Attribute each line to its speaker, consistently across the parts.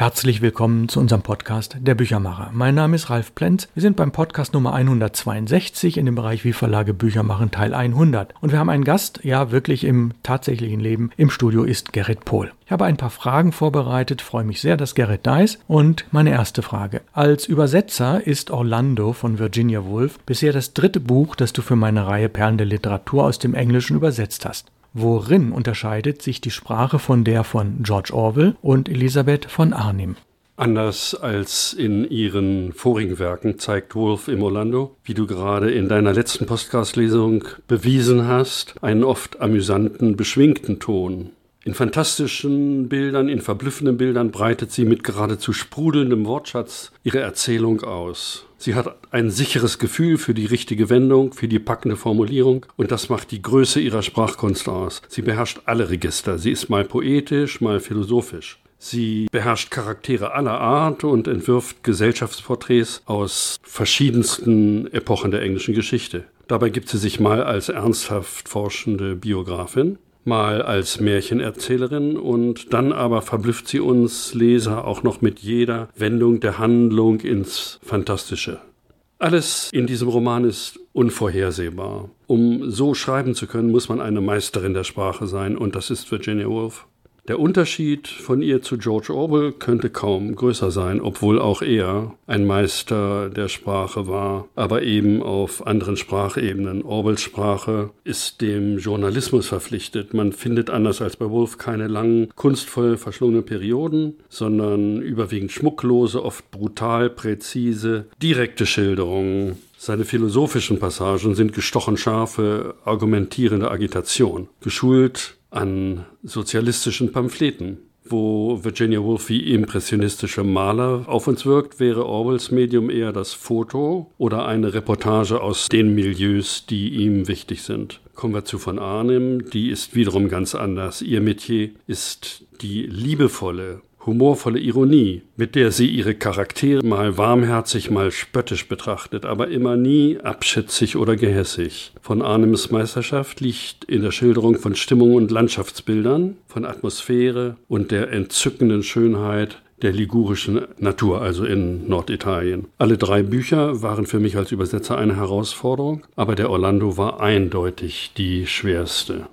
Speaker 1: Herzlich willkommen zu unserem Podcast Der Büchermacher. Mein Name ist Ralf Plenz. Wir sind beim Podcast Nummer 162 in dem Bereich Wie Verlage Bücher machen Teil 100. Und wir haben einen Gast, ja wirklich im tatsächlichen Leben. Im Studio ist Gerrit Pohl. Ich habe ein paar Fragen vorbereitet, freue mich sehr, dass Gerrit da ist. Und meine erste Frage. Als Übersetzer ist Orlando von Virginia Woolf bisher das dritte Buch, das du für meine Reihe Perlen der Literatur aus dem Englischen übersetzt hast. Worin unterscheidet sich die Sprache von der von George Orwell und Elisabeth von Arnim?
Speaker 2: Anders als in ihren vorigen Werken zeigt Wolf im Orlando, wie du gerade in deiner letzten Podcast-Lesung bewiesen hast, einen oft amüsanten, beschwingten Ton. In fantastischen Bildern, in verblüffenden Bildern breitet sie mit geradezu sprudelndem Wortschatz ihre Erzählung aus. Sie hat ein sicheres Gefühl für die richtige Wendung, für die packende Formulierung und das macht die Größe ihrer Sprachkunst aus. Sie beherrscht alle Register. Sie ist mal poetisch, mal philosophisch. Sie beherrscht Charaktere aller Art und entwirft Gesellschaftsporträts aus verschiedensten Epochen der englischen Geschichte. Dabei gibt sie sich mal als ernsthaft forschende Biografin, mal als Märchenerzählerin und dann aber verblüfft sie uns Leser auch noch mit jeder Wendung der Handlung ins Fantastische. Alles in diesem Roman ist unvorhersehbar. Um so schreiben zu können, muss man eine Meisterin der Sprache sein und das ist Virginia Woolf. Der Unterschied von ihr zu George Orwell könnte kaum größer sein, obwohl auch er ein Meister der Sprache war, aber eben auf anderen Sprachebenen. Orwells Sprache ist dem Journalismus verpflichtet. Man findet anders als bei Wolf keine langen, kunstvoll verschlungenen Perioden, sondern überwiegend schmucklose, oft brutal, präzise, direkte Schilderungen. Seine philosophischen Passagen sind gestochen scharfe, argumentierende Agitation. Geschult an sozialistischen Pamphleten. Wo Virginia Woolf wie impressionistische Maler auf uns wirkt, wäre Orwells Medium eher das Foto oder eine Reportage aus den Milieus, die ihm wichtig sind. Kommen wir zu von Arnim, die ist wiederum ganz anders. Ihr Metier ist die liebevolle, humorvolle Ironie, mit der sie ihre Charaktere mal warmherzig, mal spöttisch betrachtet, aber immer nie abschätzig oder gehässig. Von Arnims Meisterschaft liegt in der Schilderung von Stimmung und Landschaftsbildern, von Atmosphäre und der entzückenden Schönheit der ligurischen Natur, also in Norditalien. Alle drei Bücher waren für mich als Übersetzer eine Herausforderung, aber der Orlando war eindeutig die schwerste.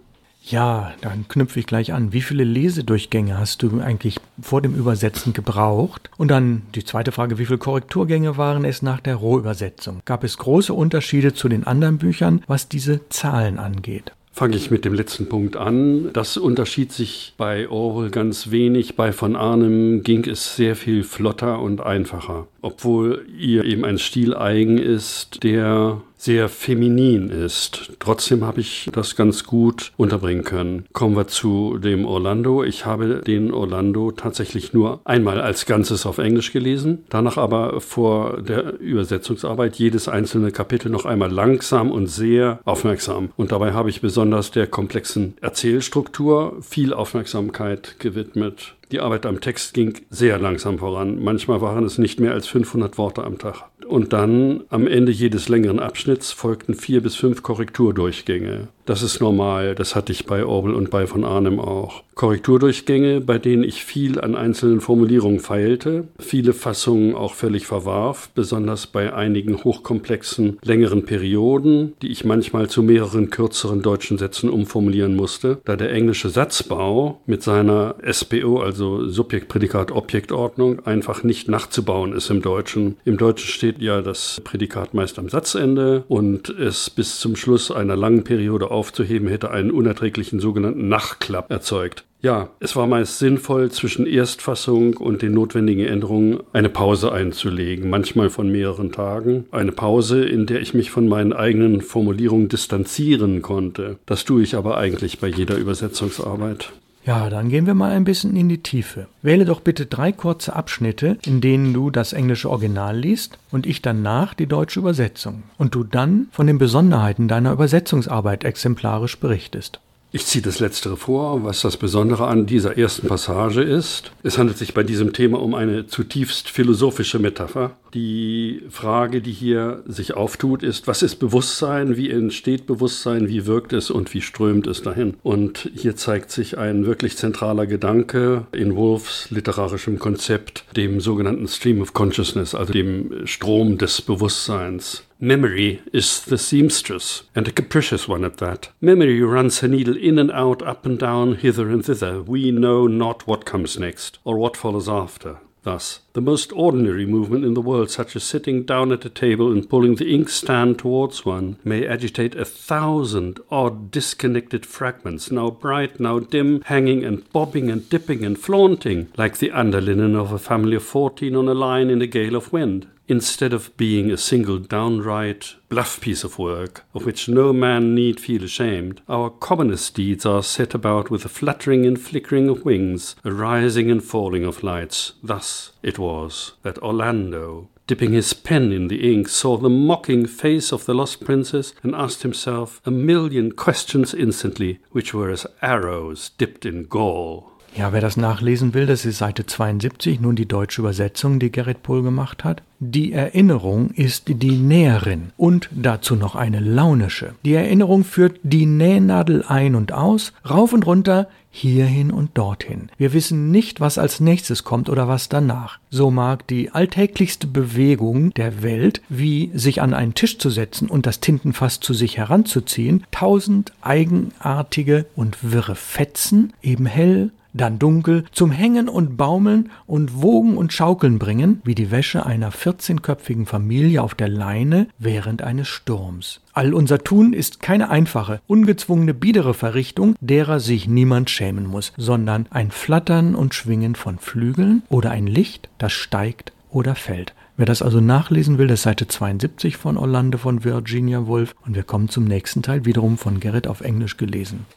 Speaker 1: Ja, dann knüpfe ich gleich an. Wie viele Lesedurchgänge hast du eigentlich vor dem Übersetzen gebraucht? Und dann die zweite Frage, wie viele Korrekturgänge waren es nach der Rohübersetzung? Gab es große Unterschiede zu den anderen Büchern, was diese Zahlen angeht?
Speaker 2: Fange ich mit dem letzten Punkt an. Das unterschied sich bei Orwell ganz wenig. Bei von Arnim ging es sehr viel flotter und einfacher. Obwohl ihr eben ein Stil eigen ist, der sehr feminin ist. Trotzdem habe ich das ganz gut unterbringen können. Kommen wir zu dem Orlando. Ich habe den Orlando tatsächlich nur einmal als Ganzes auf Englisch gelesen, danach aber vor der Übersetzungsarbeit jedes einzelne Kapitel noch einmal langsam und sehr aufmerksam. Und dabei habe ich besonders der komplexen Erzählstruktur viel Aufmerksamkeit gewidmet. Die Arbeit am Text ging sehr langsam voran. Manchmal waren es nicht mehr als 500 Worte am Tag. Und dann am Ende jedes längeren Abschnitts folgten vier bis fünf Korrekturdurchgänge. Das ist normal, das hatte ich bei Orwell und bei von Arnim auch. Korrekturdurchgänge, bei denen ich viel an einzelnen Formulierungen feilte, viele Fassungen auch völlig verwarf, besonders bei einigen hochkomplexen, längeren Perioden, die ich manchmal zu mehreren kürzeren deutschen Sätzen umformulieren musste, da der englische Satzbau mit seiner SPO, also Subjekt, Prädikat, Objektordnung, einfach nicht nachzubauen ist im Deutschen. Im Deutschen steht ja das Prädikat meist am Satzende und es bis zum Schluss einer langen Periode aufzuheben, hätte einen unerträglichen sogenannten Nachklapp erzeugt. Ja, es war meist sinnvoll, zwischen Erstfassung und den notwendigen Änderungen eine Pause einzulegen, manchmal von mehreren Tagen. Eine Pause, in der ich mich von meinen eigenen Formulierungen distanzieren konnte. Das tue ich aber eigentlich bei jeder Übersetzungsarbeit.
Speaker 1: Ja, dann gehen wir mal ein bisschen in die Tiefe. Wähle doch bitte drei kurze Abschnitte, in denen du das englische Original liest und ich danach die deutsche Übersetzung. Und du dann von den Besonderheiten deiner Übersetzungsarbeit exemplarisch berichtest.
Speaker 2: Ich ziehe das Letztere vor, was das Besondere an dieser ersten Passage ist. Es handelt sich bei diesem Thema um eine zutiefst philosophische Metapher. Die Frage, die hier sich auftut, ist, was ist Bewusstsein, wie entsteht Bewusstsein, wie wirkt es und wie strömt es dahin? Und hier zeigt sich ein wirklich zentraler Gedanke in Wolfs literarischem Konzept, dem sogenannten Stream of Consciousness, also dem Strom des Bewusstseins. Memory is the seamstress, and a capricious one at that. Memory runs her needle in and out, up and down, hither and thither. We know not what comes next, or what follows after. Thus, the most ordinary movement in the world, such as sitting down at a table and pulling the inkstand towards one, may agitate a thousand odd disconnected fragments, now bright, now dim, hanging and bobbing and dipping and flaunting, like the underlinen of a family of fourteen on a line in a gale of wind instead of being a single downright bluff piece of work, of which no man need feel ashamed, our commonest deeds are set about with a fluttering and flickering of wings, a rising and falling of lights. Thus it was that Orlando, dipping his pen in the ink, saw the mocking face of the lost princess and asked himself a million questions instantly, which were as arrows dipped in gall.
Speaker 1: Ja, wer das nachlesen will, das ist Seite 72, nun die deutsche Übersetzung, die Gerrit Pohl gemacht hat. Die Erinnerung ist die Näherin und dazu noch eine launische. Die Erinnerung führt die Nähnadel ein und aus, rauf und runter, hierhin und dorthin. Wir wissen nicht, was als nächstes kommt oder was danach. So mag die alltäglichste Bewegung der Welt, wie sich an einen Tisch zu setzen und das Tintenfass zu sich heranzuziehen, tausend eigenartige und wirre Fetzen, eben hell, dann dunkel, zum Hängen und Baumeln und Wogen und Schaukeln bringen, wie die Wäsche einer vierzehnköpfigen Familie auf der Leine während eines Sturms. All unser Tun ist keine einfache, ungezwungene, biedere Verrichtung, derer sich niemand schämen muss, sondern ein Flattern und Schwingen von Flügeln oder ein Licht, das steigt oder fällt. Wer das also nachlesen will, das ist Seite 72 von Orlando von Virginia Woolf und wir kommen zum nächsten Teil, wiederum von Gerrit auf Englisch gelesen.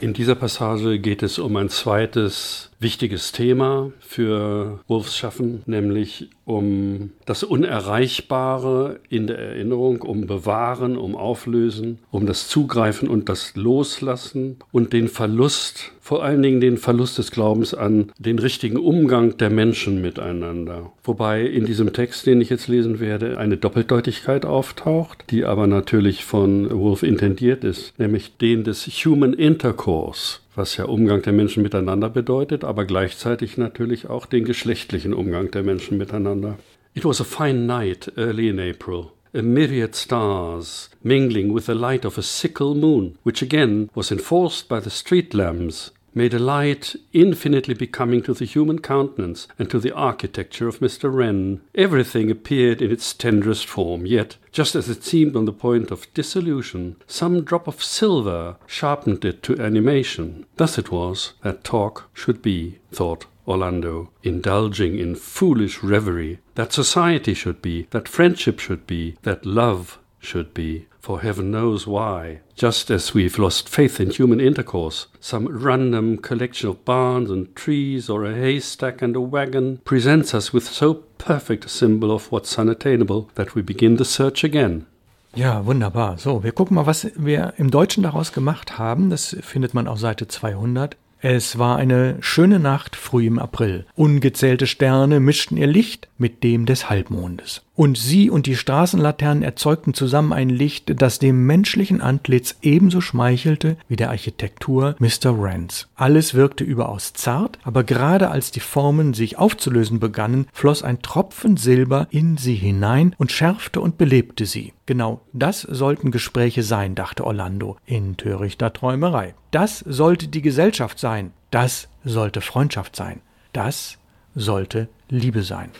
Speaker 2: In dieser Passage geht es um ein zweites wichtiges Thema für Wolfs Schaffen, nämlich um das Unerreichbare in der Erinnerung, um Bewahren, um Auflösen, um das Zugreifen und das Loslassen und den Verlust, vor allen Dingen den Verlust des Glaubens an den richtigen Umgang der Menschen miteinander. Wobei in diesem Text, den ich jetzt lesen werde, eine Doppeldeutigkeit auftaucht, die aber natürlich von Wolf intendiert ist, nämlich den des Human Intercourse was ja Umgang der Menschen miteinander bedeutet, aber gleichzeitig natürlich auch den geschlechtlichen Umgang der Menschen miteinander. It was a fine night early in April. A myriad stars mingling with the light of a sickle moon, which again was enforced by the street lamps made a light infinitely becoming to the human countenance and to the architecture of Mr. Wren. Everything appeared in its tenderest form, yet, just as it seemed on the point of dissolution, some drop of silver sharpened it to animation. Thus it was that talk should be, thought Orlando, indulging in foolish reverie, that society should be, that friendship should be, that love should be for heaven knows why. Just as we've lost faith in human intercourse, some random collection of barns and trees or a haystack and a wagon presents us with so perfect a symbol of what's unattainable that we begin the search again.
Speaker 1: Ja, wunderbar. So, wir gucken mal, was wir im Deutschen daraus gemacht haben. Das findet man auf Seite 200. Es war eine schöne Nacht früh im April. Ungezählte Sterne mischten ihr Licht mit dem des Halbmondes. Und sie und die Straßenlaternen erzeugten zusammen ein Licht, das dem menschlichen Antlitz ebenso schmeichelte wie der Architektur Mr. Rance. Alles wirkte überaus zart, aber gerade als die Formen sich aufzulösen begannen, floss ein Tropfen Silber in sie hinein und schärfte und belebte sie. Genau das sollten Gespräche sein, dachte Orlando in törichter Träumerei. Das sollte die Gesellschaft sein. Das sollte Freundschaft sein. Das sollte Liebe sein.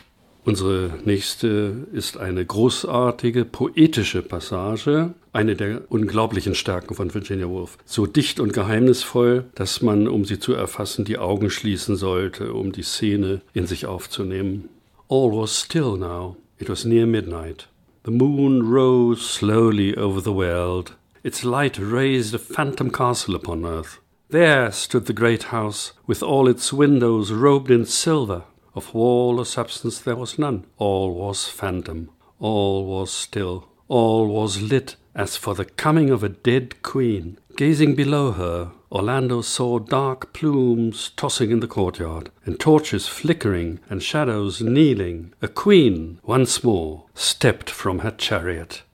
Speaker 2: Unsere nächste ist eine großartige poetische Passage, eine der unglaublichen Stärken von Virginia Woolf. So dicht und geheimnisvoll, dass man, um sie zu erfassen, die Augen schließen sollte, um die Szene in sich aufzunehmen. All was still now. It was near midnight. The moon rose slowly over the world. Its light raised a phantom castle upon earth. There stood the great house, with all its windows robed in silver. Of wall or substance there was none. All was phantom. All was still. All was lit as for the coming of a dead queen. Gazing below her, Orlando saw dark plumes tossing in the courtyard, and torches flickering, and shadows kneeling. A queen, once more, stepped from her chariot.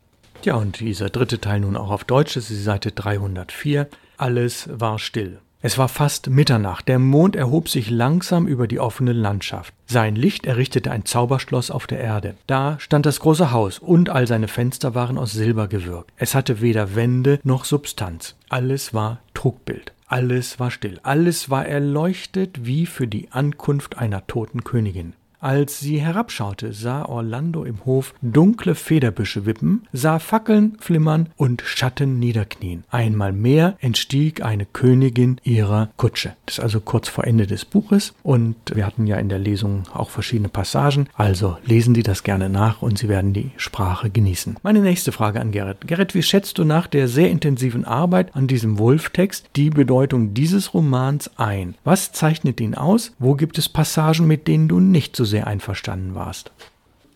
Speaker 1: Ja, und dieser dritte Teil nun auch auf Deutsch, das ist die Seite 304. Alles war still. Es war fast Mitternacht, der Mond erhob sich langsam über die offene Landschaft. Sein Licht errichtete ein Zauberschloss auf der Erde. Da stand das große Haus, und all seine Fenster waren aus Silber gewirkt. Es hatte weder Wände noch Substanz. Alles war Trugbild. Alles war still. Alles war erleuchtet wie für die Ankunft einer toten Königin. Als sie herabschaute, sah Orlando im Hof dunkle Federbüsche wippen, sah Fackeln flimmern und Schatten niederknien. Einmal mehr entstieg eine Königin ihrer Kutsche. Das ist also kurz vor Ende des Buches und wir hatten ja in der Lesung auch verschiedene Passagen, also lesen Sie das gerne nach und Sie werden die Sprache genießen. Meine nächste Frage an Gerrit. Gerrit, wie schätzt du nach der sehr intensiven Arbeit an diesem Wolf-Text die Bedeutung dieses Romans ein? Was zeichnet ihn aus? Wo gibt es Passagen, mit denen du nicht so sehr einverstanden warst.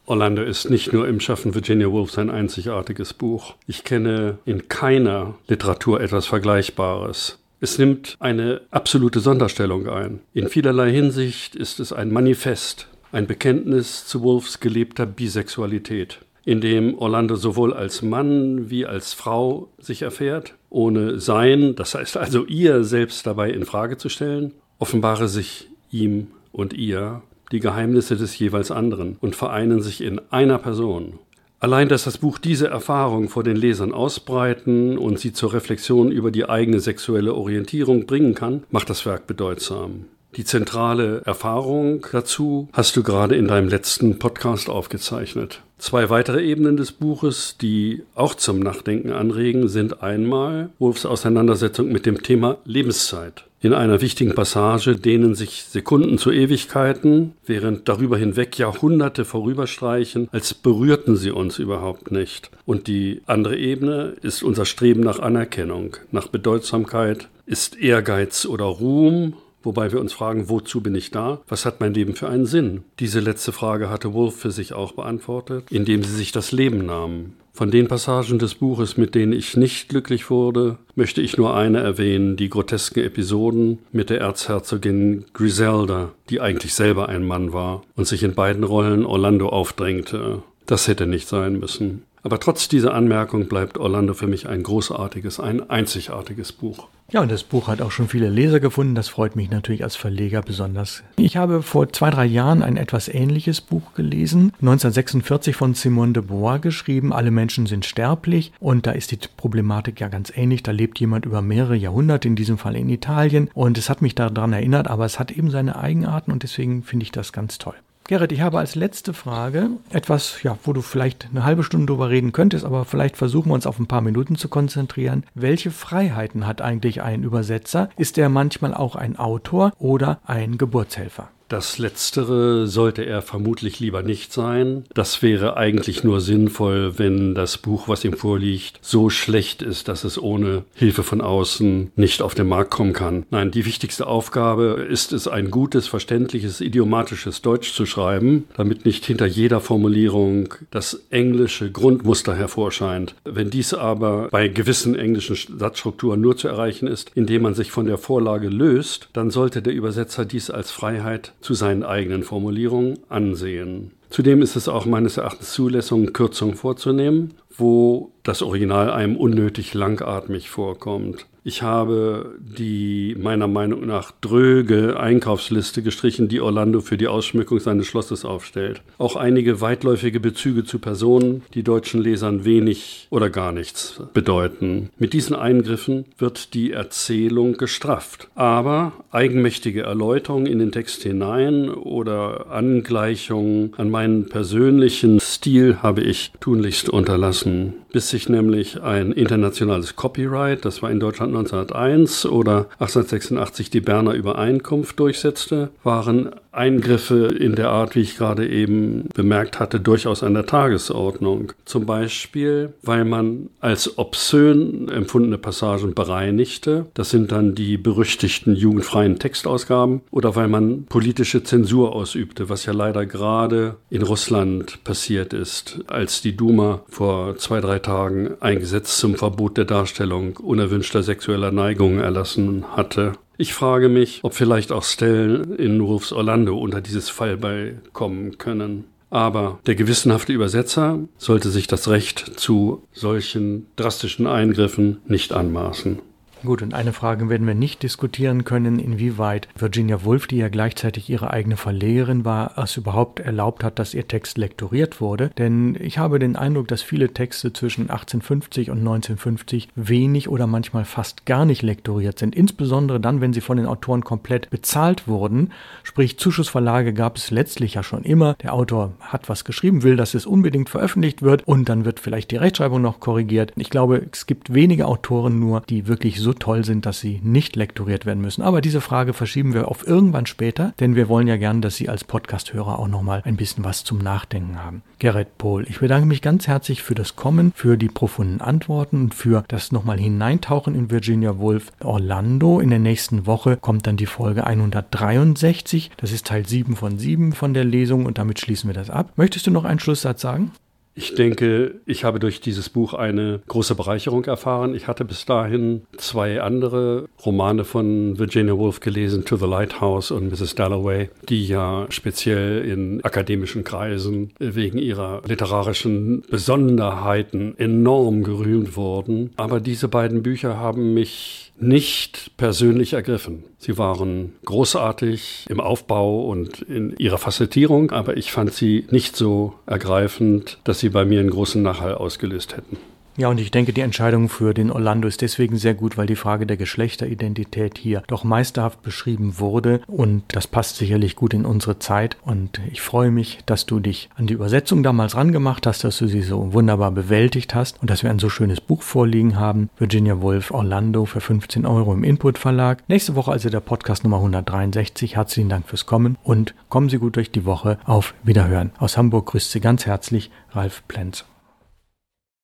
Speaker 2: Orlando ist nicht nur im Schaffen Virginia Woolf ein einzigartiges Buch. Ich kenne in keiner Literatur etwas Vergleichbares. Es nimmt eine absolute Sonderstellung ein. In vielerlei Hinsicht ist es ein Manifest, ein Bekenntnis zu Woolfs gelebter Bisexualität, in dem Orlando sowohl als Mann wie als Frau sich erfährt, ohne sein, das heißt also ihr selbst dabei in Frage zu stellen, offenbare sich ihm und ihr die Geheimnisse des jeweils anderen und vereinen sich in einer Person. Allein, dass das Buch diese Erfahrung vor den Lesern ausbreiten und sie zur Reflexion über die eigene sexuelle Orientierung bringen kann, macht das Werk bedeutsam. Die zentrale Erfahrung dazu hast du gerade in deinem letzten Podcast aufgezeichnet. Zwei weitere Ebenen des Buches, die auch zum Nachdenken anregen, sind einmal Wolfs Auseinandersetzung mit dem Thema Lebenszeit. In einer wichtigen Passage dehnen sich Sekunden zu Ewigkeiten, während darüber hinweg Jahrhunderte vorüberstreichen, als berührten sie uns überhaupt nicht. Und die andere Ebene ist unser Streben nach Anerkennung, nach Bedeutsamkeit, ist Ehrgeiz oder Ruhm Wobei wir uns fragen, wozu bin ich da? Was hat mein Leben für einen Sinn? Diese letzte Frage hatte Wolf für sich auch beantwortet, indem sie sich das Leben nahmen. Von den Passagen des Buches, mit denen ich nicht glücklich wurde, möchte ich nur eine erwähnen, die grotesken Episoden mit der Erzherzogin Griselda, die eigentlich selber ein Mann war und sich in beiden Rollen Orlando aufdrängte. Das hätte nicht sein müssen. Aber trotz dieser Anmerkung bleibt Orlando für mich ein großartiges, ein einzigartiges Buch.
Speaker 1: Ja, und das Buch hat auch schon viele Leser gefunden. Das freut mich natürlich als Verleger besonders. Ich habe vor zwei, drei Jahren ein etwas ähnliches Buch gelesen. 1946 von Simone de Beauvoir geschrieben. Alle Menschen sind sterblich. Und da ist die Problematik ja ganz ähnlich. Da lebt jemand über mehrere Jahrhunderte, in diesem Fall in Italien. Und es hat mich daran erinnert, aber es hat eben seine Eigenarten und deswegen finde ich das ganz toll. Gerrit, ich habe als letzte Frage etwas, ja, wo du vielleicht eine halbe Stunde drüber reden könntest, aber vielleicht versuchen wir uns auf ein paar Minuten zu konzentrieren. Welche Freiheiten hat eigentlich ein Übersetzer? Ist er manchmal auch ein Autor oder ein Geburtshelfer?
Speaker 2: Das Letztere sollte er vermutlich lieber nicht sein. Das wäre eigentlich nur sinnvoll, wenn das Buch, was ihm vorliegt, so schlecht ist, dass es ohne Hilfe von außen nicht auf den Markt kommen kann. Nein, die wichtigste Aufgabe ist es, ein gutes, verständliches, idiomatisches Deutsch zu schreiben, damit nicht hinter jeder Formulierung das englische Grundmuster hervorscheint. Wenn dies aber bei gewissen englischen Satzstrukturen nur zu erreichen ist, indem man sich von der Vorlage löst, dann sollte der Übersetzer dies als Freiheit zu seinen eigenen Formulierungen ansehen. Zudem ist es auch meines Erachtens Zulässung, Kürzungen vorzunehmen, wo das Original einem unnötig langatmig vorkommt. Ich habe die meiner Meinung nach dröge Einkaufsliste gestrichen, die Orlando für die Ausschmückung seines Schlosses aufstellt. Auch einige weitläufige Bezüge zu Personen, die deutschen Lesern wenig oder gar nichts bedeuten. Mit diesen Eingriffen wird die Erzählung gestrafft. Aber eigenmächtige Erläuterungen in den Text hinein oder Angleichungen an meinen persönlichen Stil habe ich tunlichst unterlassen bis sich nämlich ein internationales Copyright, das war in Deutschland 1901 oder 1886 die Berner Übereinkunft durchsetzte, waren Eingriffe in der Art, wie ich gerade eben bemerkt hatte, durchaus an der Tagesordnung. Zum Beispiel, weil man als obszön empfundene Passagen bereinigte. Das sind dann die berüchtigten jugendfreien Textausgaben. Oder weil man politische Zensur ausübte, was ja leider gerade in Russland passiert ist, als die Duma vor zwei, drei Tagen ein Gesetz zum Verbot der Darstellung unerwünschter sexueller Neigungen erlassen hatte. Ich frage mich, ob vielleicht auch Stellen in Wolfs Orlando unter dieses Fallbeil kommen können. Aber der gewissenhafte Übersetzer sollte sich das Recht zu solchen drastischen Eingriffen nicht anmaßen.
Speaker 1: Gut, und eine Frage werden wir nicht diskutieren können, inwieweit Virginia Woolf, die ja gleichzeitig ihre eigene Verlegerin war, es überhaupt erlaubt hat, dass ihr Text lektoriert wurde. Denn ich habe den Eindruck, dass viele Texte zwischen 1850 und 1950 wenig oder manchmal fast gar nicht lektoriert sind. Insbesondere dann, wenn sie von den Autoren komplett bezahlt wurden. Sprich, Zuschussverlage gab es letztlich ja schon immer. Der Autor hat was geschrieben, will, dass es unbedingt veröffentlicht wird und dann wird vielleicht die Rechtschreibung noch korrigiert. Ich glaube, es gibt wenige Autoren nur, die wirklich so so toll sind, dass sie nicht lektoriert werden müssen. Aber diese Frage verschieben wir auf irgendwann später, denn wir wollen ja gern, dass Sie als Podcast-Hörer auch nochmal ein bisschen was zum Nachdenken haben. Gerrit Pohl, ich bedanke mich ganz herzlich für das Kommen, für die profunden Antworten und für das nochmal Hineintauchen in Virginia Woolf Orlando. In der nächsten Woche kommt dann die Folge 163. Das ist Teil 7 von 7 von der Lesung und damit schließen wir das ab. Möchtest du noch einen Schlusssatz sagen?
Speaker 2: Ich denke, ich habe durch dieses Buch eine große Bereicherung erfahren. Ich hatte bis dahin zwei andere Romane von Virginia Woolf gelesen, To the Lighthouse und Mrs. Dalloway, die ja speziell in akademischen Kreisen wegen ihrer literarischen Besonderheiten enorm gerühmt wurden. Aber diese beiden Bücher haben mich nicht persönlich ergriffen. Sie waren großartig im Aufbau und in ihrer Facettierung, aber ich fand sie nicht so ergreifend, dass sie bei mir einen großen Nachhall ausgelöst hätten.
Speaker 1: Ja, und ich denke, die Entscheidung für den Orlando ist deswegen sehr gut, weil die Frage der Geschlechteridentität hier doch meisterhaft beschrieben wurde und das passt sicherlich gut in unsere Zeit und ich freue mich, dass du dich an die Übersetzung damals rangemacht hast, dass du sie so wunderbar bewältigt hast und dass wir ein so schönes Buch vorliegen haben. Virginia Woolf Orlando für 15 Euro im Input Verlag. Nächste Woche also der Podcast Nummer 163. Herzlichen Dank fürs Kommen und kommen Sie gut durch die Woche. Auf Wiederhören. Aus Hamburg grüßt Sie ganz herzlich Ralf Plenz.